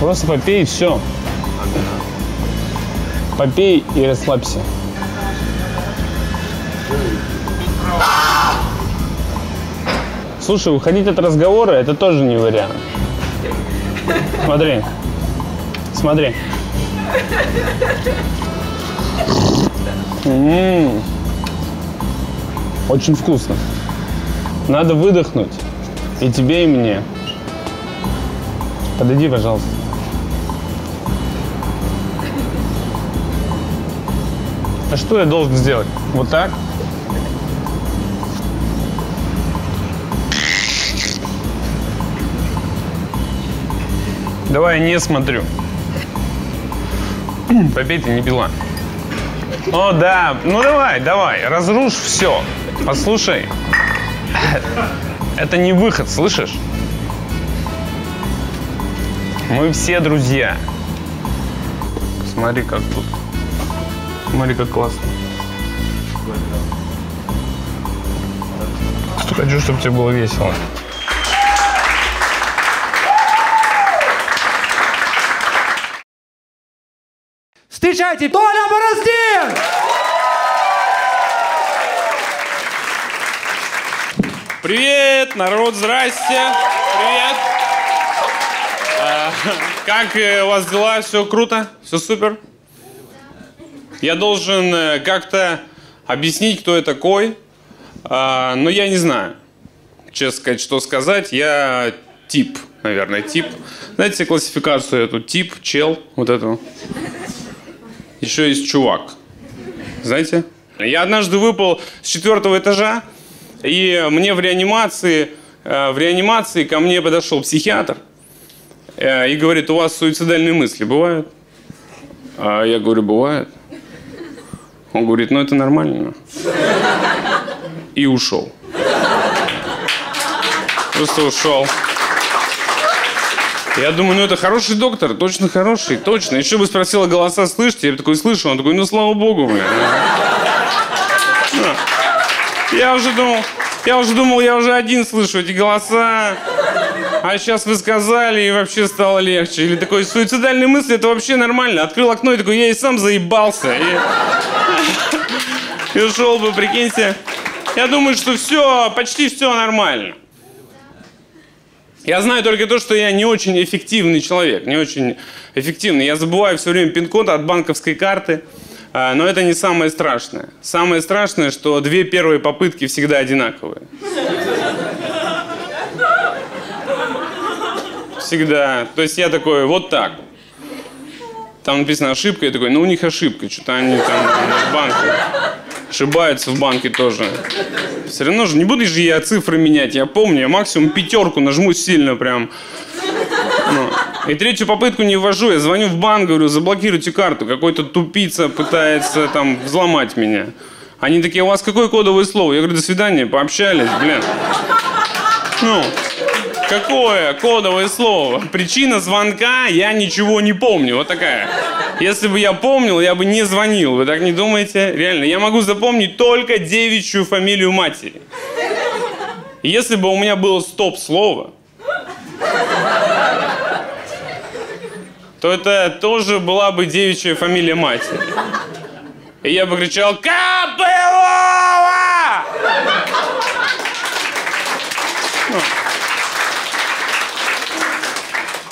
Просто попей и все. Попей и расслабься. Слушай, уходить от разговора это тоже не вариант. Смотри. Смотри. М-м. Очень вкусно. Надо выдохнуть. И тебе, и мне. Подойди, пожалуйста. А что я должен сделать? Вот так? Давай я не смотрю. Попей ты не пила. О, да. Ну давай, давай. Разрушь все. Послушай. Это не выход, слышишь? Мы все друзья. Смотри, как тут. Смотри, как классно. Хочу, чтобы тебе было весело. Встречайте, Толя Бороздин! Привет, народ, здрасте. Привет. Как э, у вас дела? Все круто? Все супер? Я должен э, как-то объяснить, кто я такой, а, но я не знаю, честно сказать, что сказать. Я тип, наверное, тип. Знаете классификацию эту? Тип, чел, вот эту. Еще есть чувак. Знаете? Я однажды выпал с четвертого этажа, и мне в реанимации, э, в реанимации ко мне подошел психиатр и говорит, у вас суицидальные мысли бывают? А я говорю, бывает. Он говорит, ну это нормально. И ушел. Просто ушел. Я думаю, ну это хороший доктор, точно хороший, точно. Еще бы спросила голоса, слышите? Я такой слышу, он такой, ну слава богу, блин. Я уже думал, я уже думал, я уже один слышу эти голоса. А сейчас вы сказали, и вообще стало легче. Или такой суицидальные мысли, это вообще нормально. Открыл окно и такой, я и сам заебался. И, и ушел бы, прикиньте. Я думаю, что все, почти все нормально. Я знаю только то, что я не очень эффективный человек, не очень эффективный. Я забываю все время пин-код от банковской карты. А, но это не самое страшное. Самое страшное, что две первые попытки всегда одинаковые. Всегда. То есть я такой, вот так. Там написано ошибка, я такой, ну у них ошибка, что-то они там в банке ошибаются в банке тоже. Все равно же не буду же я цифры менять, я помню, я максимум пятерку нажму сильно прям. Ну. И третью попытку не ввожу, я звоню в банк, говорю, заблокируйте карту, какой-то тупица пытается там взломать меня. Они такие, у вас какое кодовое слово? Я говорю, до свидания, пообщались, блин. Ну, какое кодовое слово? Причина звонка, я ничего не помню. Вот такая. Если бы я помнил, я бы не звонил. Вы так не думаете? Реально, я могу запомнить только девичью фамилию матери. Если бы у меня было стоп-слово, то это тоже была бы девичья фамилия матери. И я бы кричал «Копылова!» ну.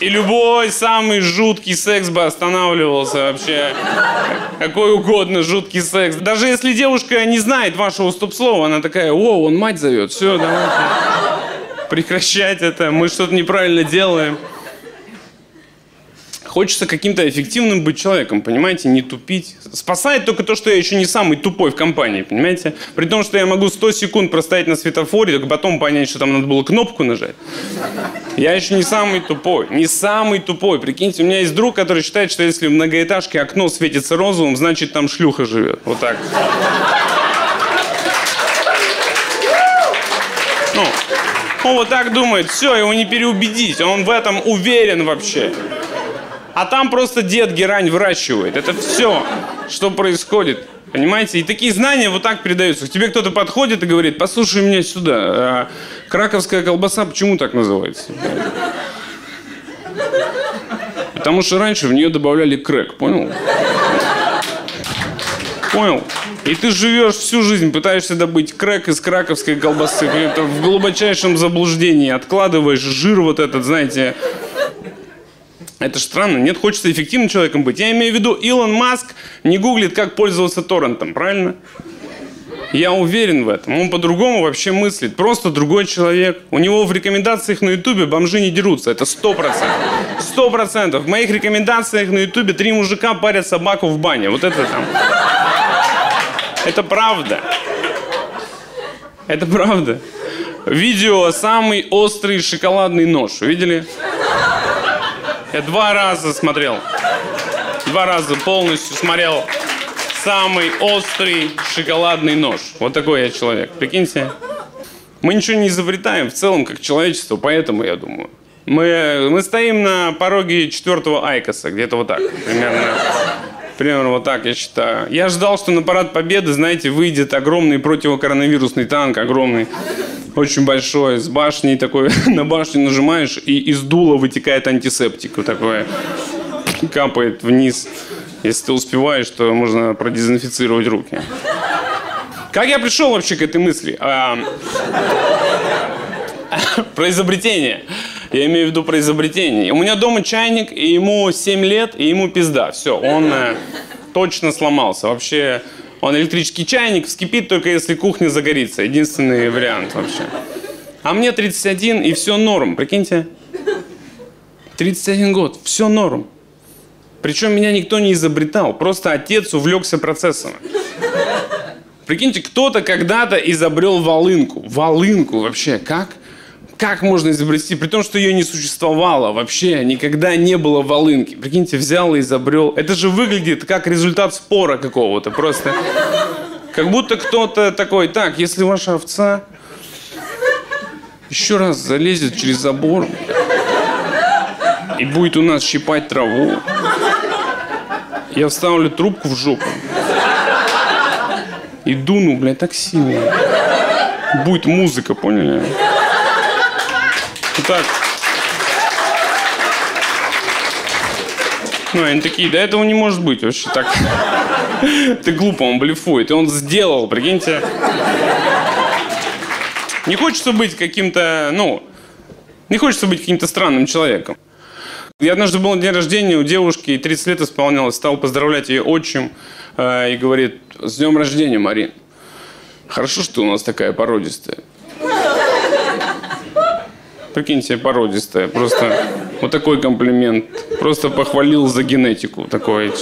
И любой самый жуткий секс бы останавливался вообще. Какой угодно жуткий секс. Даже если девушка не знает вашего стоп-слова, она такая, о, он мать зовет, все, давайте. Прекращать это, мы что-то неправильно делаем. Хочется каким-то эффективным быть человеком, понимаете, не тупить. Спасает только то, что я еще не самый тупой в компании, понимаете? При том, что я могу 100 секунд простоять на светофоре, только потом понять, что там надо было кнопку нажать. Я еще не самый тупой, не самый тупой. Прикиньте, у меня есть друг, который считает, что если в многоэтажке окно светится розовым, значит там шлюха живет. Вот так. Ну, он вот так думает, все, его не переубедить, он в этом уверен вообще. А там просто дед герань выращивает. Это все, что происходит. Понимаете? И такие знания вот так передаются. К тебе кто-то подходит и говорит, послушай меня сюда. А краковская колбаса почему так называется? Потому что раньше в нее добавляли крэк, понял? Понял? И ты живешь всю жизнь, пытаешься добыть крэк из краковской колбасы. Это в глубочайшем заблуждении. Откладываешь жир вот этот, знаете. Это странно. Нет, хочется эффективным человеком быть. Я имею в виду, Илон Маск не гуглит, как пользоваться торрентом, правильно? Я уверен в этом. Он по-другому вообще мыслит. Просто другой человек. У него в рекомендациях на Ютубе бомжи не дерутся. Это сто процентов. Сто процентов. В моих рекомендациях на Ютубе три мужика парят собаку в бане. Вот это там. Это правда. Это правда. Видео «Самый острый шоколадный нож». Видели? Я два раза смотрел. Два раза полностью смотрел самый острый шоколадный нож. Вот такой я человек. Прикиньте. Мы ничего не изобретаем в целом как человечество, поэтому я думаю. Мы, мы стоим на пороге четвертого Айкоса, где-то вот так, примерно. Примерно вот так, я считаю. Я ждал, что на парад победы, знаете, выйдет огромный противокоронавирусный танк, огромный, очень большой, с башней такой, на башню нажимаешь, и из дула вытекает антисептик, вот такое, капает вниз. Если ты успеваешь, то можно продезинфицировать руки. Как я пришел вообще к этой мысли? А, про изобретение. Я имею в виду про изобретение. У меня дома чайник, и ему 7 лет, и ему пизда. Все, он э, точно сломался. Вообще, он электрический чайник, вскипит только если кухня загорится. Единственный вариант вообще. А мне 31, и все норм. Прикиньте. 31 год, все норм. Причем меня никто не изобретал, просто отец увлекся процессом. Прикиньте, кто-то когда-то изобрел волынку. Волынку вообще, как? Как можно изобрести, при том, что ее не существовало вообще, никогда не было волынки. Прикиньте, взял и изобрел. Это же выглядит как результат спора какого-то, просто. Как будто кто-то такой, так, если ваша овца еще раз залезет через забор и будет у нас щипать траву, я вставлю трубку в жопу. И дуну, блядь, так сильно. Будет музыка, поняли? Так. Ну, они такие, да этого не может быть вообще так. Ты глупо, он блефует. И он сделал, прикиньте. Не хочется быть каким-то, ну, не хочется быть каким-то странным человеком. Я однажды был на день рождения у девушки, 30 лет исполнялось, стал поздравлять ее отчим э, и говорит, с днем рождения, Марин. Хорошо, что у нас такая породистая. Прикиньте, породистая. Просто вот такой комплимент. Просто похвалил за генетику. Такой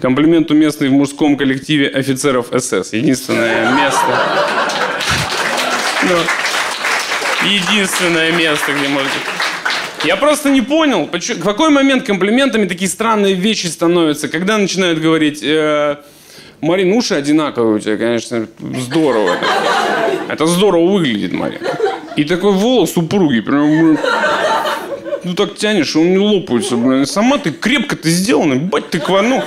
комплимент уместный в мужском коллективе офицеров СС. Единственное место. Ну, единственное место, где можете... Я просто не понял, почему, в какой момент комплиментами такие странные вещи становятся, когда начинают говорить, э, Марин, уши одинаковые у тебя, конечно, здорово. Это здорово выглядит, Марин. И такой волос упругий, прям, ну так тянешь, он не лопается, блин. Сама ты крепко ты сделана, бать ты ква, ну,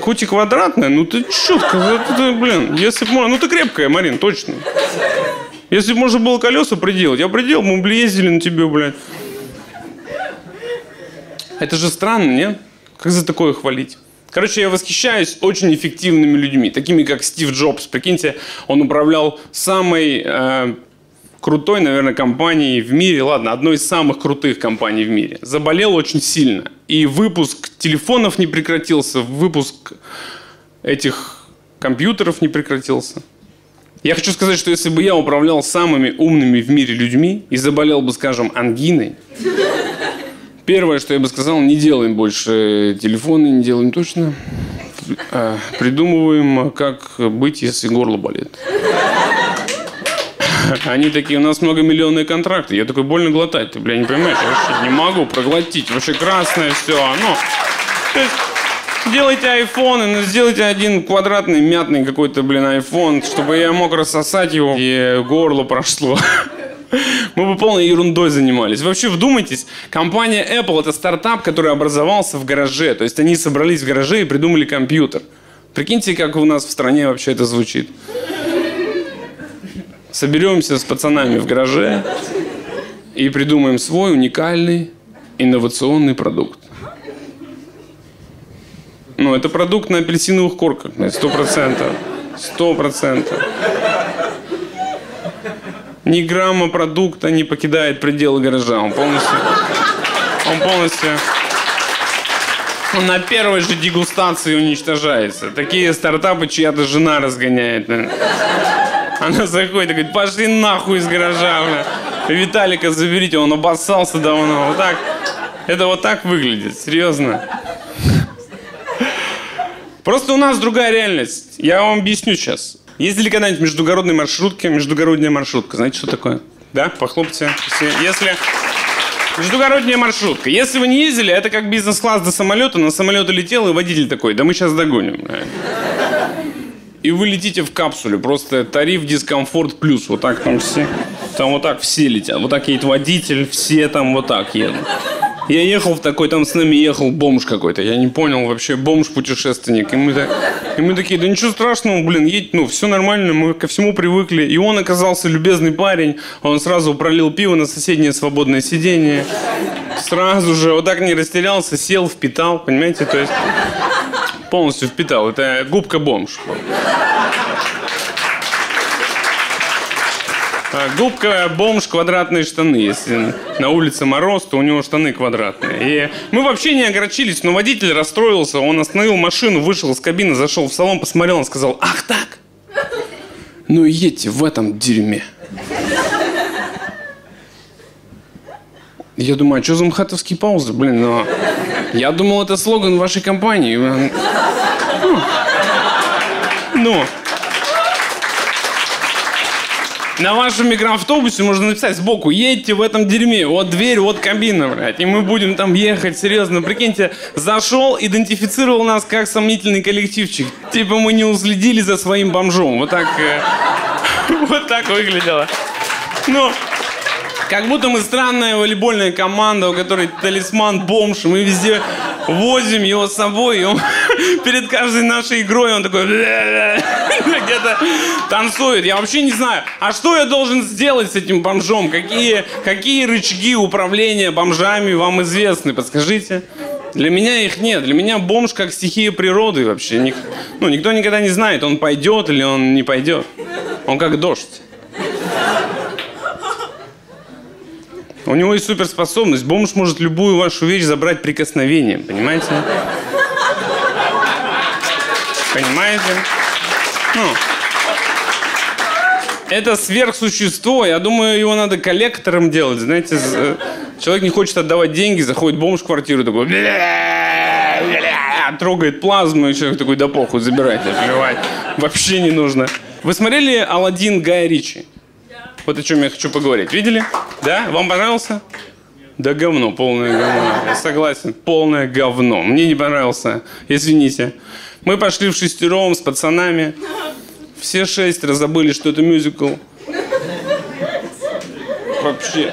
хоть и квадратная, ну ты четко, ты, блин, если можно, ну ты крепкая, Марин, точно. Если бы можно было колеса приделать, я приделал, мы бы ездили на тебе, блядь. Это же странно, нет? Как за такое хвалить? Короче, я восхищаюсь очень эффективными людьми, такими как Стив Джобс. Прикиньте, он управлял самой э, крутой, наверное, компанией в мире. Ладно, одной из самых крутых компаний в мире. Заболел очень сильно. И выпуск телефонов не прекратился, выпуск этих компьютеров не прекратился. Я хочу сказать, что если бы я управлял самыми умными в мире людьми и заболел бы, скажем, ангиной, Первое, что я бы сказал, не делаем больше телефоны, не делаем точно. А, придумываем, как быть, если горло болит. Они такие, у нас многомиллионные контракты. Я такой, больно глотать. Ты, бля, не понимаешь? Я вообще не могу проглотить. Вообще красное все. Ну, то есть, Делайте айфоны, но сделайте один квадратный, мятный какой-то, блин, айфон, чтобы я мог рассосать его и горло прошло. Мы бы полной ерундой занимались. Вообще, вдумайтесь, компания Apple это стартап, который образовался в гараже. То есть они собрались в гараже и придумали компьютер. Прикиньте, как у нас в стране вообще это звучит. Соберемся с пацанами в гараже и придумаем свой уникальный инновационный продукт. Ну, это продукт на апельсиновых корках, сто процентов. Сто процентов. Ни грамма продукта не покидает пределы гаража. Он полностью... Он полностью... Он на первой же дегустации уничтожается. Такие стартапы чья-то жена разгоняет. Она заходит и говорит, пошли нахуй из гаража. Бля. Виталика заберите, он обоссался давно. Вот так. Это вот так выглядит, серьезно. Просто у нас другая реальность. Я вам объясню сейчас. Ездили когда-нибудь междугородные маршрутки? Междугородная маршрутка. Знаете, что такое? Да? Похлопайте. Если... Междугородняя маршрутка. Если вы не ездили, это как бизнес-класс до самолета. На самолет летел, и водитель такой, да мы сейчас догоним. И вы летите в капсуле. Просто тариф дискомфорт плюс. Вот так там все. Там вот так все летят. Вот так едет водитель, все там вот так едут. Я ехал в такой, там с нами ехал бомж какой-то. Я не понял вообще, бомж-путешественник. И мы, так, и мы такие, да ничего страшного, блин, едь, ну, все нормально, мы ко всему привыкли. И он оказался любезный парень. Он сразу пролил пиво на соседнее свободное сиденье. Сразу же, вот так не растерялся, сел, впитал, понимаете? То есть полностью впитал. Это губка-бомж. А, губка, бомж, квадратные штаны. Если на улице мороз, то у него штаны квадратные. И мы вообще не огорчились, но водитель расстроился. Он остановил машину, вышел из кабины, зашел в салон, посмотрел, он сказал, ах так? Ну едьте в этом дерьме. Я думаю, а что за мхатовские паузы? Блин, но... Я думал, это слоган вашей компании. Ну, ну. На вашем микроавтобусе можно написать сбоку, едьте в этом дерьме, вот дверь, вот кабина, блядь, и мы будем там ехать, серьезно, прикиньте, зашел, идентифицировал нас как сомнительный коллективчик, типа мы не уследили за своим бомжом, вот так, э, вот так выглядело. Ну, как будто мы странная волейбольная команда, у которой талисман бомж, мы везде возим его с собой, и он перед каждой нашей игрой он такой где-то танцует. Я вообще не знаю, а что я должен сделать с этим бомжом? Какие, какие рычаги управления бомжами вам известны? Подскажите. Для меня их нет. Для меня бомж как стихия природы вообще. Ник, ну, никто никогда не знает, он пойдет или он не пойдет. Он как дождь. У него есть суперспособность. Бомж может любую вашу вещь забрать прикосновением. Понимаете? Понимаете? Ну, это сверхсущество. Я думаю, его надо коллектором делать. Знаете, э, человек не хочет отдавать деньги, заходит бомж в квартиру, такой трогает плазму, и человек такой, да похуй, забирайте, плевать. Вообще не нужно. Вы смотрели Алладин Гая Ричи? Вот о чем я хочу поговорить. Видели? Да? Вам понравился? Да говно, полное говно. Я согласен, полное говно. Мне не понравился. Извините. Мы пошли в шестером с пацанами. Все шестеро забыли, что это мюзикл. Вообще.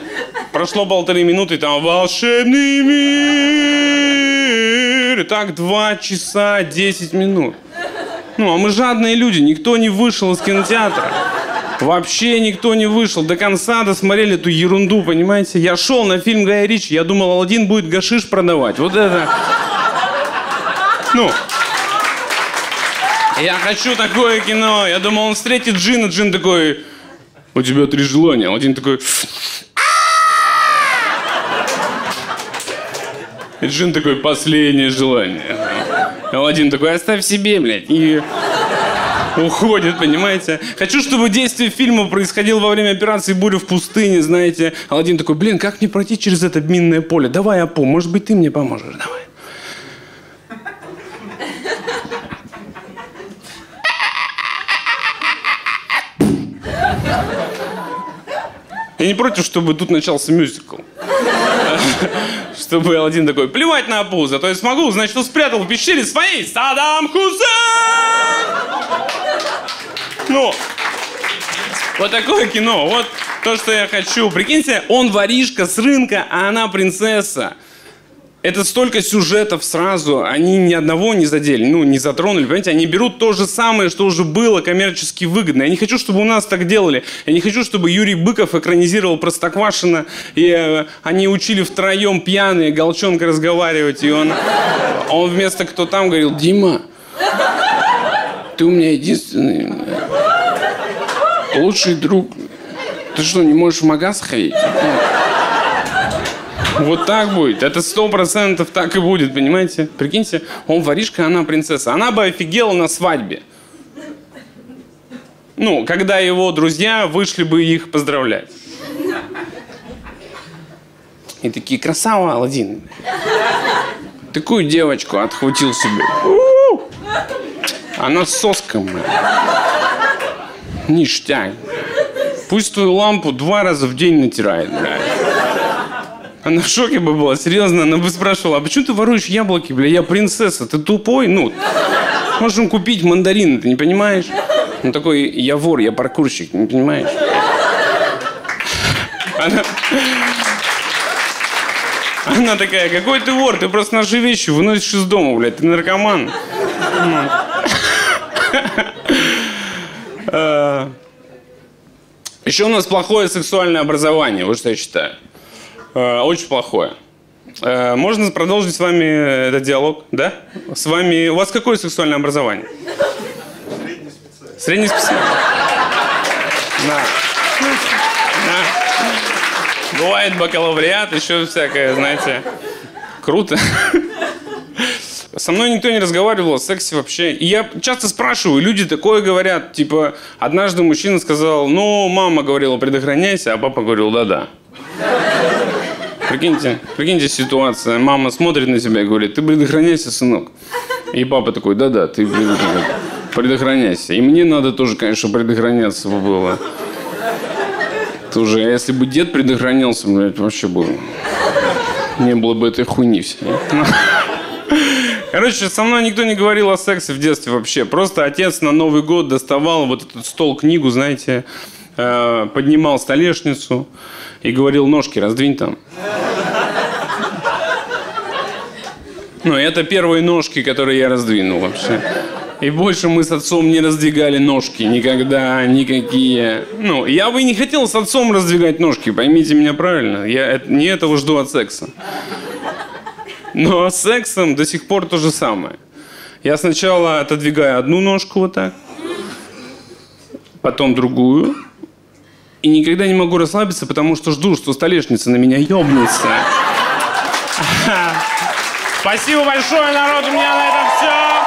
Прошло полторы минуты, там волшебный мир. И так два часа десять минут. Ну, а мы жадные люди, никто не вышел из кинотеатра. Вообще никто не вышел. До конца досмотрели эту ерунду, понимаете? Я шел на фильм Гая Ричи, я думал, Алладин будет гашиш продавать. Вот это... Ну, я хочу такое кино. Я думал, он встретит Джина. Джин такой, у тебя три желания. Алладин такой... И Джин такой, последнее желание. Алладин такой, оставь себе, блядь. И уходит, понимаете? Хочу, чтобы действие фильма происходило во время операции «Буря в пустыне», знаете. Алладин такой, блин, как мне пройти через это минное поле? Давай, Апо, может быть, ты мне поможешь, давай. Я не против, чтобы тут начался мюзикл. Чтобы Алладин такой, плевать на Апу, зато я смогу, значит, спрятал в пещере своей Саддам Хусейн! Ну, вот такое кино, вот то, что я хочу. Прикиньте, он воришка с рынка, а она принцесса. Это столько сюжетов сразу, они ни одного не задели, ну, не затронули, понимаете? Они берут то же самое, что уже было коммерчески выгодно. Я не хочу, чтобы у нас так делали. Я не хочу, чтобы Юрий Быков экранизировал Простоквашино, и э, они учили втроем пьяные, Голчонка разговаривать, и он, он вместо кто там говорил, Дима, ты у меня единственный лучший друг. Ты что, не можешь в магаз ходить? Вот так будет. Это сто процентов так и будет, понимаете? Прикиньте, он воришка, она принцесса. Она бы офигела на свадьбе. Ну, когда его друзья вышли бы их поздравлять. И такие, красава, Алладин. Такую девочку отхватил себе. Она с соском. Ништяк. Пусть твою лампу два раза в день натирает, блядь. Она в шоке бы была, серьезно. Она бы спрашивала, а почему ты воруешь яблоки, бля? Я принцесса, ты тупой? Ну, можем купить мандарины, ты не понимаешь? Он такой, я вор, я паркурщик, не понимаешь? Она... Она такая, какой ты вор, ты просто наши вещи выносишь из дома, блядь, ты наркоман. А. Еще у нас плохое сексуальное образование, вот что я считаю. Э, очень плохое. Э, можно продолжить с вами этот диалог, да? С вами... У вас какое сексуальное образование? Средний специалист. Да. Да. Бывает бакалавриат, еще всякое, знаете. Круто. Со мной никто не разговаривал о сексе вообще. И я часто спрашиваю, люди такое говорят, типа, однажды мужчина сказал, ну, мама говорила, предохраняйся, а папа говорил, да-да. Прикиньте, прикиньте ситуация. Мама смотрит на тебя и говорит, ты предохраняйся, сынок. И папа такой, да-да, ты предохраняйся. И мне надо тоже, конечно, предохраняться было. Тоже, а если бы дед предохранялся, блядь, вообще было. Не было бы этой хуйни всей. Короче, со мной никто не говорил о сексе в детстве вообще. Просто отец на Новый год доставал вот этот стол, книгу, знаете, э, поднимал столешницу и говорил, ножки раздвинь там. Ну, это первые ножки, которые я раздвинул вообще. И больше мы с отцом не раздвигали ножки никогда, никакие. Ну, я бы не хотел с отцом раздвигать ножки, поймите меня правильно. Я не этого жду от секса. Но с сексом до сих пор то же самое. Я сначала отодвигаю одну ножку вот так, потом другую, и никогда не могу расслабиться, потому что жду, что столешница на меня ёбнется. Спасибо большое, народ. У меня на этом все.